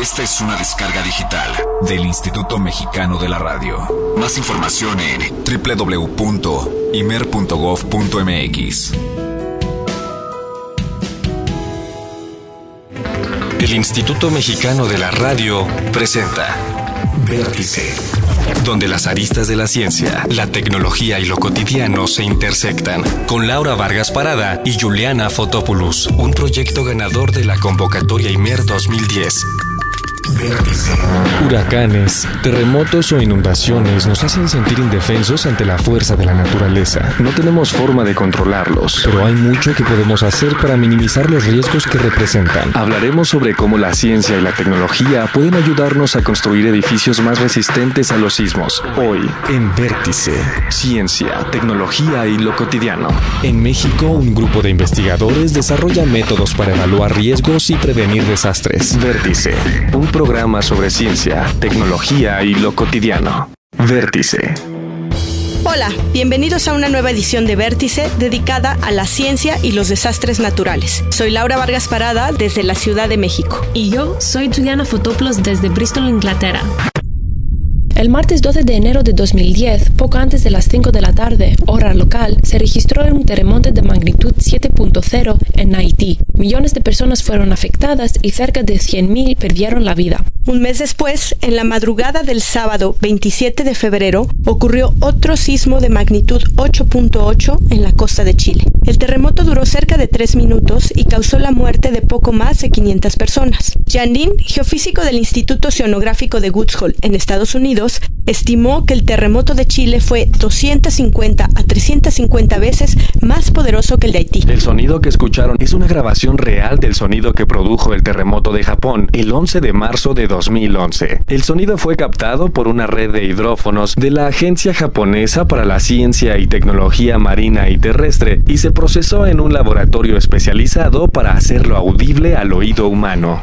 Esta es una descarga digital del Instituto Mexicano de la Radio. Más información en www.imer.gov.mx. El Instituto Mexicano de la Radio presenta Vértice, donde las aristas de la ciencia, la tecnología y lo cotidiano se intersectan, con Laura Vargas Parada y Juliana Fotopoulos, un proyecto ganador de la convocatoria IMER 2010. Huracanes, terremotos o inundaciones nos hacen sentir indefensos ante la fuerza de la naturaleza. No tenemos forma de controlarlos, pero hay mucho que podemos hacer para minimizar los riesgos que representan. Hablaremos sobre cómo la ciencia y la tecnología pueden ayudarnos a construir edificios más resistentes a los sismos. Hoy, en Vértice, ciencia, tecnología y lo cotidiano. En México, un grupo de investigadores desarrolla métodos para evaluar riesgos y prevenir desastres. Vértice, un programa sobre ciencia, tecnología y lo cotidiano. Vértice. Hola, bienvenidos a una nueva edición de Vértice dedicada a la ciencia y los desastres naturales. Soy Laura Vargas Parada desde la Ciudad de México. Y yo soy Juliana Fotoplos desde Bristol, Inglaterra. El martes 12 de enero de 2010, poco antes de las 5 de la tarde, hora local, se registró un terremoto de magnitud 7.0 en Haití. Millones de personas fueron afectadas y cerca de 100.000 perdieron la vida. Un mes después, en la madrugada del sábado 27 de febrero, ocurrió otro sismo de magnitud 8.8 en la costa de Chile. El terremoto duró cerca de tres minutos y causó la muerte de poco más de 500 personas. Jan Lin, geofísico del Instituto Oceanográfico de Woods Hole en Estados Unidos, estimó que el terremoto de Chile fue 250 a 350 veces más el. El sonido que escucharon es una grabación real del sonido que produjo el terremoto de Japón el 11 de marzo de 2011. El sonido fue captado por una red de hidrófonos de la Agencia Japonesa para la Ciencia y Tecnología Marina y Terrestre y se procesó en un laboratorio especializado para hacerlo audible al oído humano.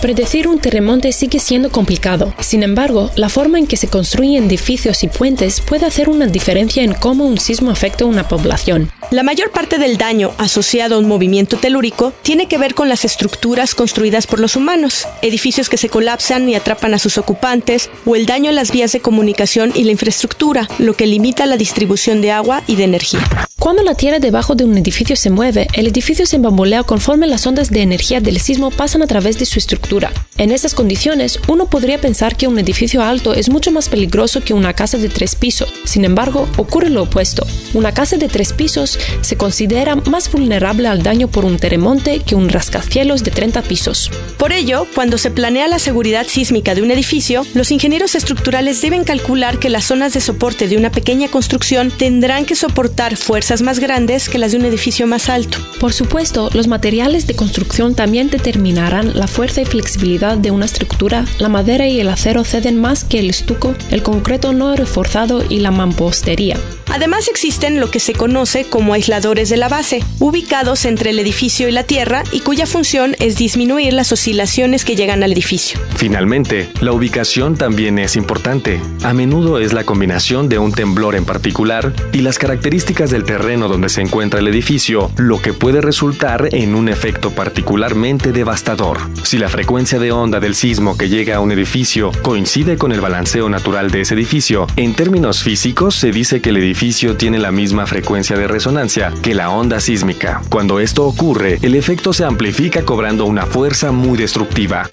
Predecir un terremoto sigue siendo complicado. Sin embargo, la forma en que se construyen edificios y puentes puede hacer una diferencia en cómo un sismo afecta a una población. La mayor parte del daño asociado a un movimiento telúrico tiene que ver con las estructuras construidas por los humanos, edificios que se colapsan y atrapan a sus ocupantes, o el daño a las vías de comunicación y la infraestructura, lo que limita la distribución de agua y de energía. Cuando la tierra debajo de un edificio se mueve, el edificio se bambolea conforme las ondas de energía del sismo pasan a través de su estructura. En esas condiciones, uno podría pensar que un edificio alto es mucho más peligroso que una casa de tres pisos. Sin embargo, ocurre lo opuesto. Una casa de tres pisos se considera más vulnerable al daño por un terremoto que un rascacielos de 30 pisos. Por ello, cuando se planea la seguridad sísmica de un edificio, los ingenieros estructurales deben calcular que las zonas de soporte de una pequeña construcción tendrán que soportar fuerzas más grandes que las de un edificio más alto. Por supuesto, los materiales de construcción también determinarán la fuerza y flexibilidad de una estructura. La madera y el acero ceden más que el estuco, el concreto no reforzado y la mampostería. Además existen lo que se conoce como aisladores de la base, ubicados entre el edificio y la tierra y cuya función es disminuir las oscilaciones que llegan al edificio. Finalmente, la ubicación también es importante. A menudo es la combinación de un temblor en particular y las características del terreno donde se encuentra el edificio lo que puede resultar en un efecto particularmente devastador. Si la frecuencia de onda del sismo que llega a un edificio coincide con el balanceo natural de ese edificio, en términos físicos se dice que el edificio tiene la misma frecuencia de resonancia que la onda sísmica. Cuando esto ocurre, el efecto se amplifica cobrando una fuerza muy destructiva.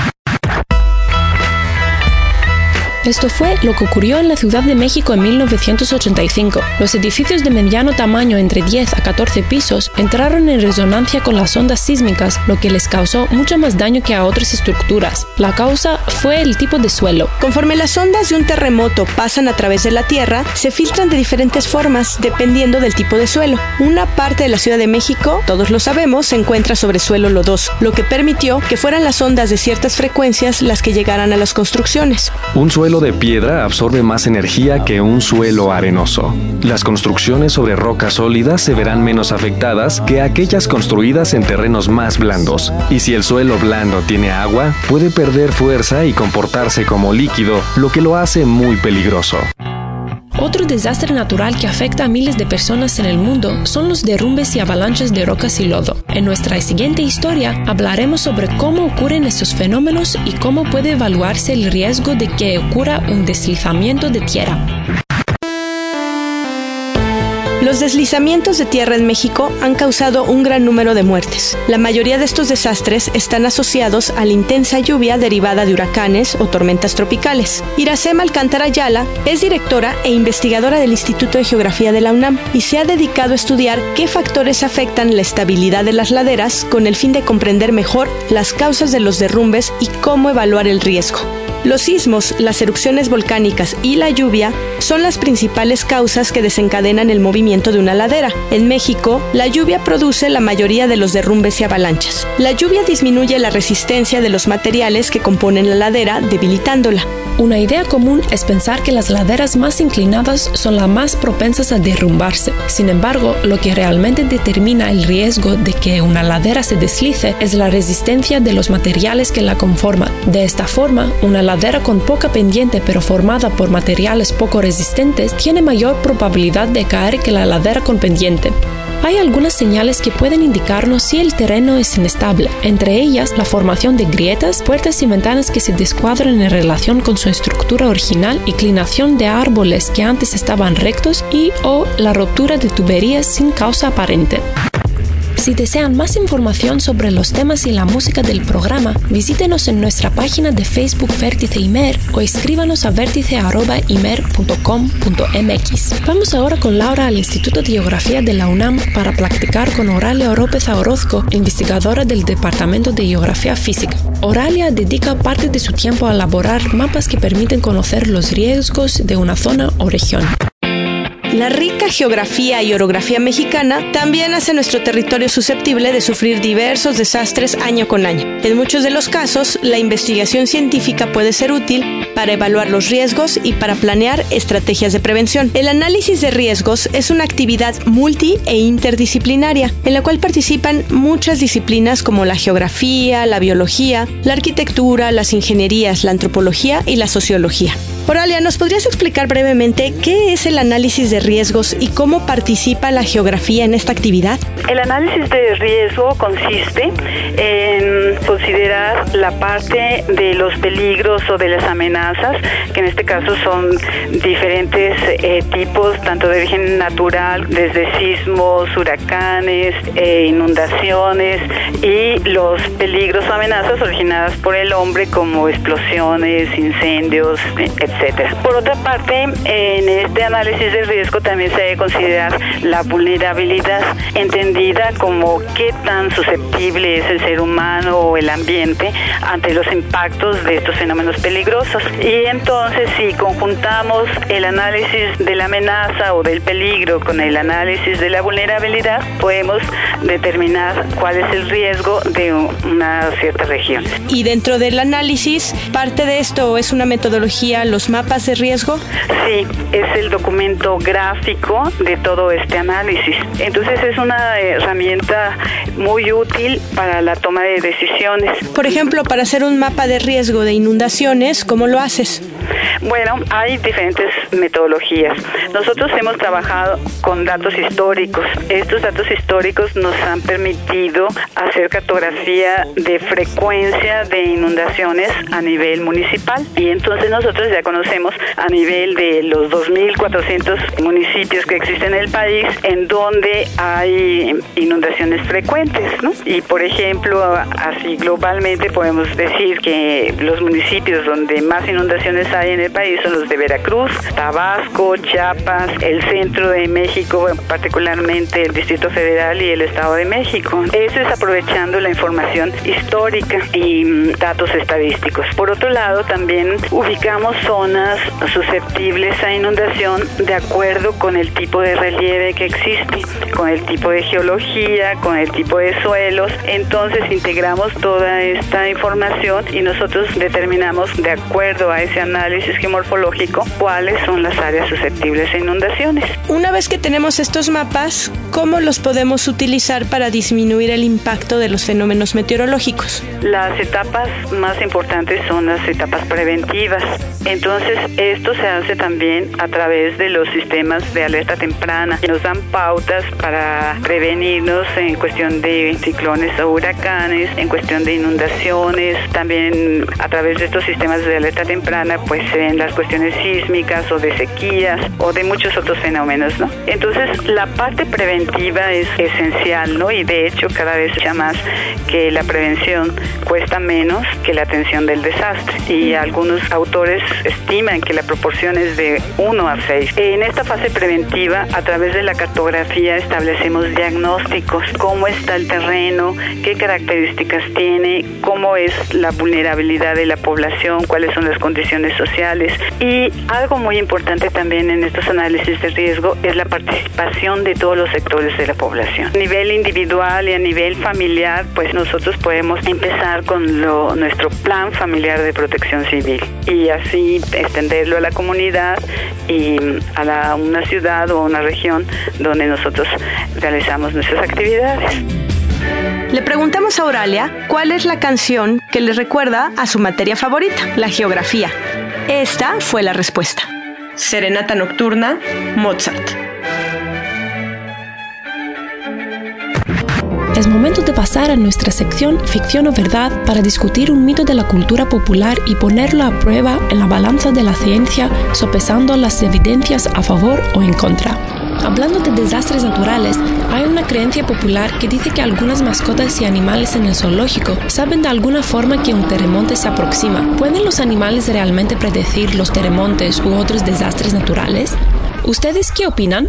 Esto fue lo que ocurrió en la Ciudad de México en 1985. Los edificios de mediano tamaño entre 10 a 14 pisos entraron en resonancia con las ondas sísmicas, lo que les causó mucho más daño que a otras estructuras. La causa fue el tipo de suelo. Conforme las ondas de un terremoto pasan a través de la Tierra, se filtran de diferentes formas dependiendo del tipo de suelo. Una parte de la Ciudad de México, todos lo sabemos, se encuentra sobre suelo lodoso, lo que permitió que fueran las ondas de ciertas frecuencias las que llegaran a las construcciones. Un suelo de piedra absorbe más energía que un suelo arenoso. Las construcciones sobre rocas sólidas se verán menos afectadas que aquellas construidas en terrenos más blandos. Y si el suelo blando tiene agua, puede perder fuerza y comportarse como líquido, lo que lo hace muy peligroso. Otro desastre natural que afecta a miles de personas en el mundo son los derrumbes y avalanchas de rocas y lodo. En nuestra siguiente historia hablaremos sobre cómo ocurren estos fenómenos y cómo puede evaluarse el riesgo de que ocurra un deslizamiento de tierra. Los deslizamientos de tierra en México han causado un gran número de muertes. La mayoría de estos desastres están asociados a la intensa lluvia derivada de huracanes o tormentas tropicales. Iracema Alcántara Ayala es directora e investigadora del Instituto de Geografía de la UNAM y se ha dedicado a estudiar qué factores afectan la estabilidad de las laderas con el fin de comprender mejor las causas de los derrumbes y cómo evaluar el riesgo. Los sismos, las erupciones volcánicas y la lluvia son las principales causas que desencadenan el movimiento de una ladera. En México, la lluvia produce la mayoría de los derrumbes y avalanchas. La lluvia disminuye la resistencia de los materiales que componen la ladera, debilitándola. Una idea común es pensar que las laderas más inclinadas son las más propensas a derrumbarse. Sin embargo, lo que realmente determina el riesgo de que una ladera se deslice es la resistencia de los materiales que la conforman. De esta forma, una ladera con poca pendiente pero formada por materiales poco resistentes tiene mayor probabilidad de caer que la ladera con pendiente. Hay algunas señales que pueden indicarnos si el terreno es inestable, entre ellas la formación de grietas, puertas y ventanas que se descuadran en relación con su estructura original, inclinación de árboles que antes estaban rectos y o la ruptura de tuberías sin causa aparente. Si desean más información sobre los temas y la música del programa, visítenos en nuestra página de Facebook Vértice Imer o escríbanos a vértice.imer.com.mx. Vamos ahora con Laura al Instituto de Geografía de la UNAM para practicar con Oralia Oropeza Orozco, investigadora del Departamento de Geografía Física. Oralia dedica parte de su tiempo a elaborar mapas que permiten conocer los riesgos de una zona o región. La rica geografía y orografía mexicana también hace nuestro territorio susceptible de sufrir diversos desastres año con año. En muchos de los casos, la investigación científica puede ser útil para evaluar los riesgos y para planear estrategias de prevención. El análisis de riesgos es una actividad multi e interdisciplinaria, en la cual participan muchas disciplinas como la geografía, la biología, la arquitectura, las ingenierías, la antropología y la sociología. Oralia, ¿nos podrías explicar brevemente qué es el análisis de riesgos y cómo participa la geografía en esta actividad? El análisis de riesgo consiste en considerar la parte de los peligros o de las amenazas, que en este caso son diferentes eh, tipos, tanto de origen natural, desde sismos, huracanes, eh, inundaciones y los peligros o amenazas originadas por el hombre como explosiones, incendios, etc. Por otra parte, en este análisis de riesgo también se debe considerar la vulnerabilidad, entendida como qué tan susceptible es el ser humano o el ambiente ante los impactos de estos fenómenos peligrosos. Y entonces, si conjuntamos el análisis de la amenaza o del peligro con el análisis de la vulnerabilidad, podemos determinar cuál es el riesgo de una cierta región. Y dentro del análisis, parte de esto es una metodología, los mapas de riesgo? Sí, es el documento gráfico de todo este análisis. Entonces es una herramienta muy útil para la toma de decisiones. Por ejemplo, para hacer un mapa de riesgo de inundaciones, ¿cómo lo haces? Bueno, hay diferentes metodologías. Nosotros hemos trabajado con datos históricos. Estos datos históricos nos han permitido hacer cartografía de frecuencia de inundaciones a nivel municipal. Y entonces nosotros ya conocemos a nivel de los 2.400 municipios que existen en el país en donde hay inundaciones frecuentes. ¿no? Y por ejemplo, así globalmente podemos decir que los municipios donde más inundaciones hay en el país son los de Veracruz, Tabasco, Chiapas, el centro de México, particularmente el Distrito Federal y el Estado de México. Eso es aprovechando la información histórica y mm, datos estadísticos. Por otro lado, también ubicamos zonas susceptibles a inundación de acuerdo con el tipo de relieve que existe, con el tipo de geología, con el tipo tipo de suelos. Entonces integramos toda esta información y nosotros determinamos de acuerdo a ese análisis geomorfológico cuáles son las áreas susceptibles a inundaciones. Una vez que tenemos estos mapas, ¿cómo los podemos utilizar para disminuir el impacto de los fenómenos meteorológicos? Las etapas más importantes son las etapas preventivas. Entonces, esto se hace también a través de los sistemas de alerta temprana. Nos dan pautas para prevenirnos en cuestión de ciclones o huracanes, en cuestión de inundaciones. También a través de estos sistemas de alerta temprana, pues en las cuestiones sísmicas o de sequías o de muchos otros fenómenos, ¿no? Entonces, la parte preventiva es esencial, ¿no? Y de hecho, cada vez ya más que la prevención cuesta menos que la atención del desastre. Y algunos autores estiman que la proporción es de 1 a 6. En esta fase preventiva, a través de la cartografía, establecemos diagnósticos, cómo está el terreno, qué características tiene, cómo es la vulnerabilidad de la población, cuáles son las condiciones sociales. Y algo muy importante también en estos análisis de riesgo es la participación de todos los sectores de la población. A nivel individual y a nivel familiar, pues nosotros podemos empezar con lo, nuestro plan familiar de protección civil y así extenderlo a la comunidad y a la, una ciudad o una región donde nosotros realizamos nuestras actividades. Le preguntamos a Oralia cuál es la canción que le recuerda a su materia favorita, la geografía. Esta fue la respuesta. Serenata Nocturna, Mozart. Es momento de pasar a nuestra sección Ficción o Verdad para discutir un mito de la cultura popular y ponerlo a prueba en la balanza de la ciencia, sopesando las evidencias a favor o en contra. Hablando de desastres naturales, hay una creencia popular que dice que algunas mascotas y animales en el zoológico saben de alguna forma que un terremoto se aproxima. ¿Pueden los animales realmente predecir los terremotos u otros desastres naturales? ¿Ustedes qué opinan?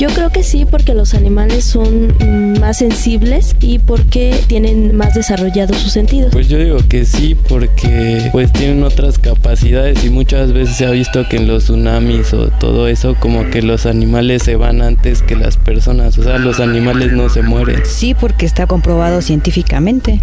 Yo creo que sí, porque los animales son más sensibles y porque tienen más desarrollados sus sentidos. Pues yo digo que sí, porque pues tienen otras capacidades y muchas veces se ha visto que en los tsunamis o todo eso como que los animales se van antes que las personas, o sea, los animales no se mueren. Sí, porque está comprobado científicamente.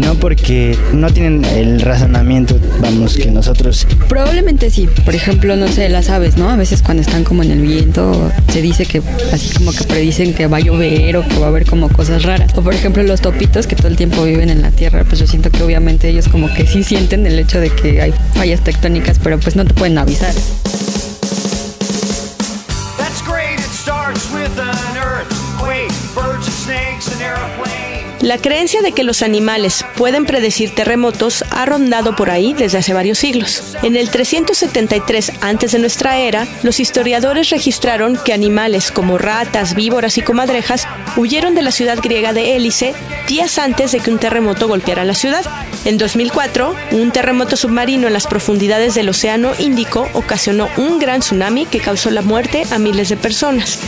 No porque no tienen el razonamiento, vamos, que nosotros. Probablemente sí. Por ejemplo, no sé, las aves, ¿no? A veces cuando están como en el viento, se dice que así como que predicen que va a llover o que va a haber como cosas raras. O por ejemplo, los topitos que todo el tiempo viven en la tierra, pues yo siento que obviamente ellos como que sí sienten el hecho de que hay fallas tectónicas, pero pues no te pueden avisar. La creencia de que los animales pueden predecir terremotos ha rondado por ahí desde hace varios siglos. En el 373 antes de nuestra era, los historiadores registraron que animales como ratas, víboras y comadrejas huyeron de la ciudad griega de Hélice días antes de que un terremoto golpeara la ciudad. En 2004, un terremoto submarino en las profundidades del Océano Índico ocasionó un gran tsunami que causó la muerte a miles de personas.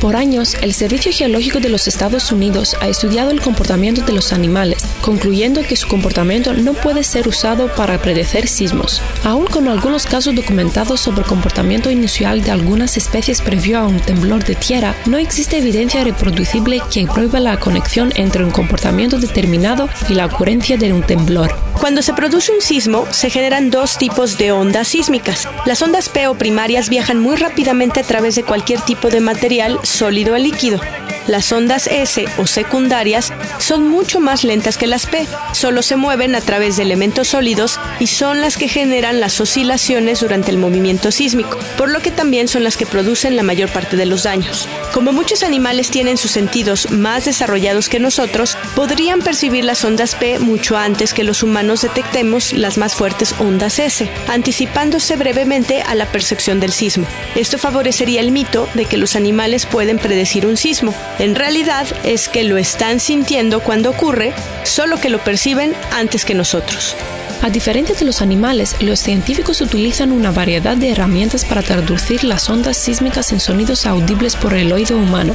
Por años, el Servicio Geológico de los Estados Unidos ha estudiado el comportamiento de los animales, concluyendo que su comportamiento no puede ser usado para predecir sismos. Aún con algunos casos documentados sobre el comportamiento inusual de algunas especies previo a un temblor de tierra, no existe evidencia reproducible que pruebe la conexión entre un comportamiento determinado y la ocurrencia de un temblor. Cuando se produce un sismo, se generan dos tipos de ondas sísmicas. Las ondas P o primarias viajan muy rápidamente a través de cualquier tipo de material sólido o líquido. Las ondas S o secundarias son mucho más lentas que las P, solo se mueven a través de elementos sólidos y son las que generan las oscilaciones durante el movimiento sísmico, por lo que también son las que producen la mayor parte de los daños. Como muchos animales tienen sus sentidos más desarrollados que nosotros, podrían percibir las ondas P mucho antes que los humanos detectemos las más fuertes ondas S, anticipándose brevemente a la percepción del sismo. Esto favorecería el mito de que los animales pueden predecir un sismo, en realidad es que lo están sintiendo cuando ocurre, solo que lo perciben antes que nosotros. A diferencia de los animales, los científicos utilizan una variedad de herramientas para traducir las ondas sísmicas en sonidos audibles por el oído humano.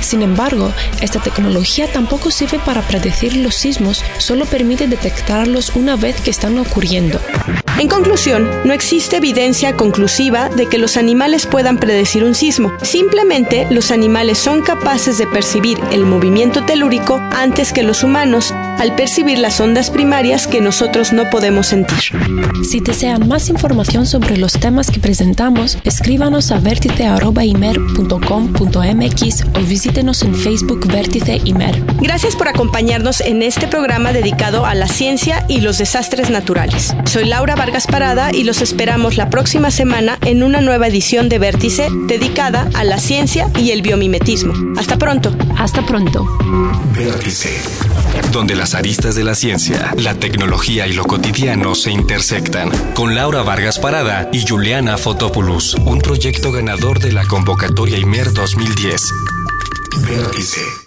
Sin embargo, esta tecnología tampoco sirve para predecir los sismos, solo permite detectarlos una vez que están ocurriendo. En conclusión, no existe evidencia conclusiva de que los animales puedan predecir un sismo. Simplemente los animales son capaces de percibir el movimiento telúrico antes que los humanos, al percibir las ondas primarias que nosotros no podemos sentir. Si desean más información sobre los temas que presentamos, escríbanos a vértice.imer.com.mx o visítenos en Facebook Vértice Imer. Gracias por acompañarnos en este programa dedicado a la ciencia y los desastres naturales. Soy Laura Vargas Parada y los esperamos la próxima semana en una nueva edición de Vértice dedicada a la ciencia y el biomimetismo. Hasta pronto. Hasta pronto. Vértice. Donde las aristas de la ciencia, la tecnología y lo cotidiano se intersectan. Con Laura Vargas Parada y Juliana Fotopoulos. Un proyecto ganador de la convocatoria IMER 2010. Vértice.